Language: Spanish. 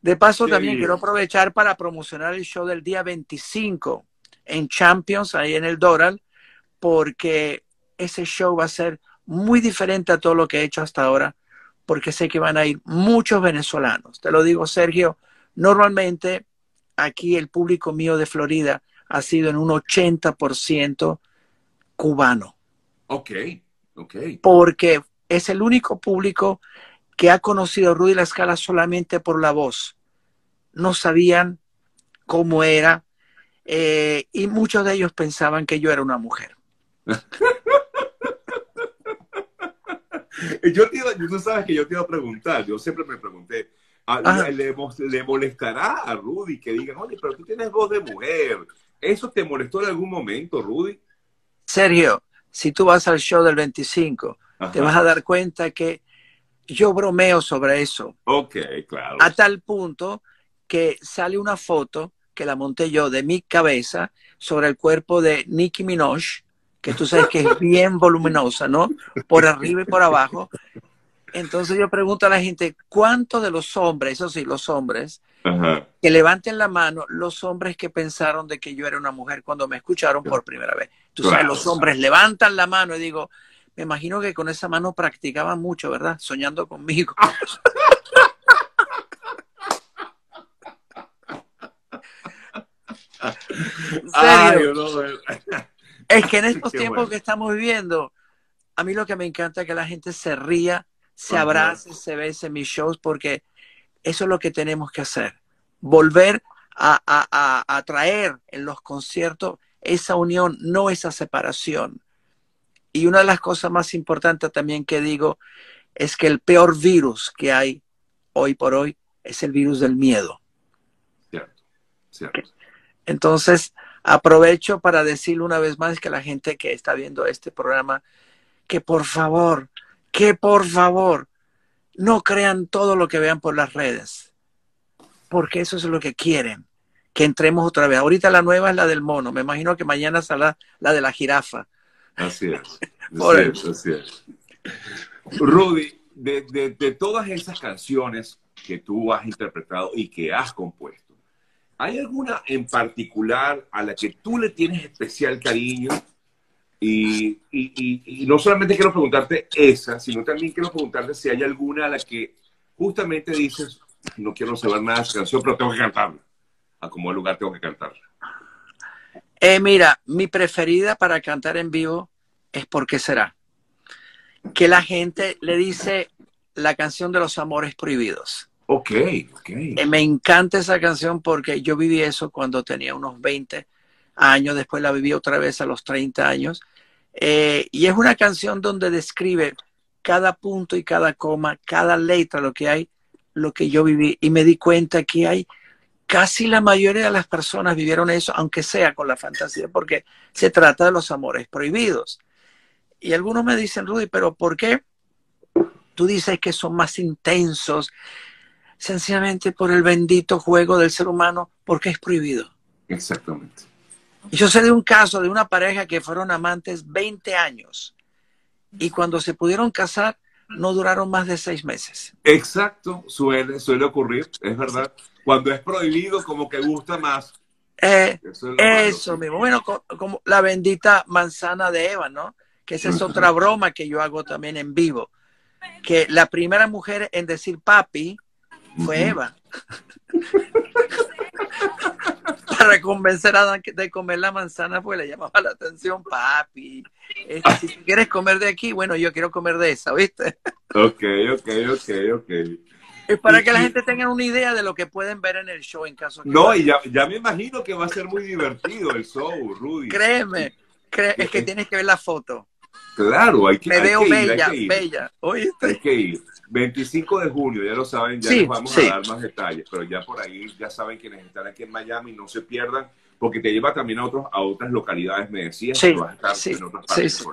De paso, también quiero aprovechar para promocionar el show del día 25 en Champions, ahí en el Doral, porque ese show va a ser muy diferente a todo lo que he hecho hasta ahora, porque sé que van a ir muchos venezolanos. Te lo digo, Sergio, normalmente aquí el público mío de Florida ha sido en un 80% cubano. Ok, ok. Porque es el único público que ha conocido a Rudy La Escala solamente por la voz. No sabían cómo era eh, y muchos de ellos pensaban que yo era una mujer. yo te tú sabes que yo te iba a preguntar, yo siempre me pregunté, ¿le, ¿le, molestará a Rudy que digan, oye, pero tú tienes voz de mujer? ¿Eso te molestó en algún momento, Rudy? Sergio, si tú vas al show del 25, te vas a dar cuenta que yo bromeo sobre eso. Ok, claro. A tal punto que sale una foto que la monté yo de mi cabeza sobre el cuerpo de Nicki Minaj, que tú sabes que es bien voluminosa, ¿no? Por arriba y por abajo. Entonces yo pregunto a la gente, ¿cuántos de los hombres, eso sí, los hombres, que levanten la mano, los hombres que pensaron de que yo era una mujer cuando me escucharon por primera vez? Tú sabes, los hombres levantan la mano y digo, me imagino que con esa mano practicaban mucho, ¿verdad? Soñando conmigo. es que en estos tiempos que estamos viviendo, a mí lo que me encanta es que la gente se ría, se abrace, se bese en mis shows, porque eso es lo que tenemos que hacer. Volver a, a, traer en los conciertos esa unión, no esa separación. Y una de las cosas más importantes también que digo es que el peor virus que hay hoy por hoy es el virus del miedo. Cierto, cierto. Entonces, aprovecho para decirle una vez más que la gente que está viendo este programa, que por favor, que por favor, no crean todo lo que vean por las redes, porque eso es lo que quieren, que entremos otra vez. Ahorita la nueva es la del mono, me imagino que mañana saldrá la de la jirafa. Así es, así así es. Rudy, de, de todas esas canciones que tú has interpretado y que has compuesto, ¿Hay alguna en particular a la que tú le tienes especial cariño? Y, no solamente quiero preguntarte esa, sino también quiero preguntarte si hay alguna a la que justamente dices, no quiero saber nada de esa canción, pero tengo que cantarla. A como lugar tengo que cantarla. Eh, mira, mi preferida para cantar en vivo es ¿Por qué será? Que la gente le dice la canción de los amores prohibidos. Ok, ok. Eh, me encanta esa canción porque yo viví eso cuando tenía unos 20 años, después la viví otra vez a los 30 años. Eh, y es una canción donde describe cada punto y cada coma, cada letra, lo que hay, lo que yo viví. Y me di cuenta que hay casi la mayoría de las personas vivieron eso, aunque sea con la fantasía, porque se trata de los amores prohibidos. Y algunos me dicen, Rudy, pero ¿por qué? Tú dices que son más intensos, sencillamente por el bendito juego del ser humano, porque es prohibido. Exactamente. Y yo sé de un caso de una pareja que fueron amantes 20 años y cuando se pudieron casar no duraron más de seis meses. Exacto, suele, suele ocurrir, es verdad. Cuando es prohibido, como que gusta más. Eh, eso, mismo. Bueno, como la bendita manzana de Eva, ¿no? Que esa es otra broma que yo hago también en vivo. Que la primera mujer en decir papi fue Eva. Para convencer a Adán de comer la manzana, pues le llamaba la atención, papi. Este, si quieres comer de aquí, bueno, yo quiero comer de esa, ¿viste? Ok, ok, ok, ok. Es para que la gente tenga una idea de lo que pueden ver en el show en caso que No, y ya, ya, me imagino que va a ser muy divertido el show, Rudy. Créeme, es que tienes que ver la foto. Claro, hay que Me veo bella, bella. ¿Oíste? Hay que ir. 25 de junio, ya lo saben, ya les vamos a dar más detalles, pero ya por ahí ya saben quienes están aquí en Miami, no se pierdan, porque te lleva también a, otros, a otras localidades, me decías, que vas a estar en otras partes.